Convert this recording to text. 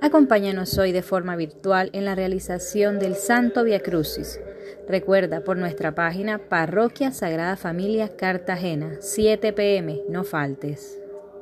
Acompáñanos hoy de forma virtual en la realización del Santo Via Crucis. Recuerda por nuestra página Parroquia Sagrada Familia Cartagena, 7 pm, no faltes.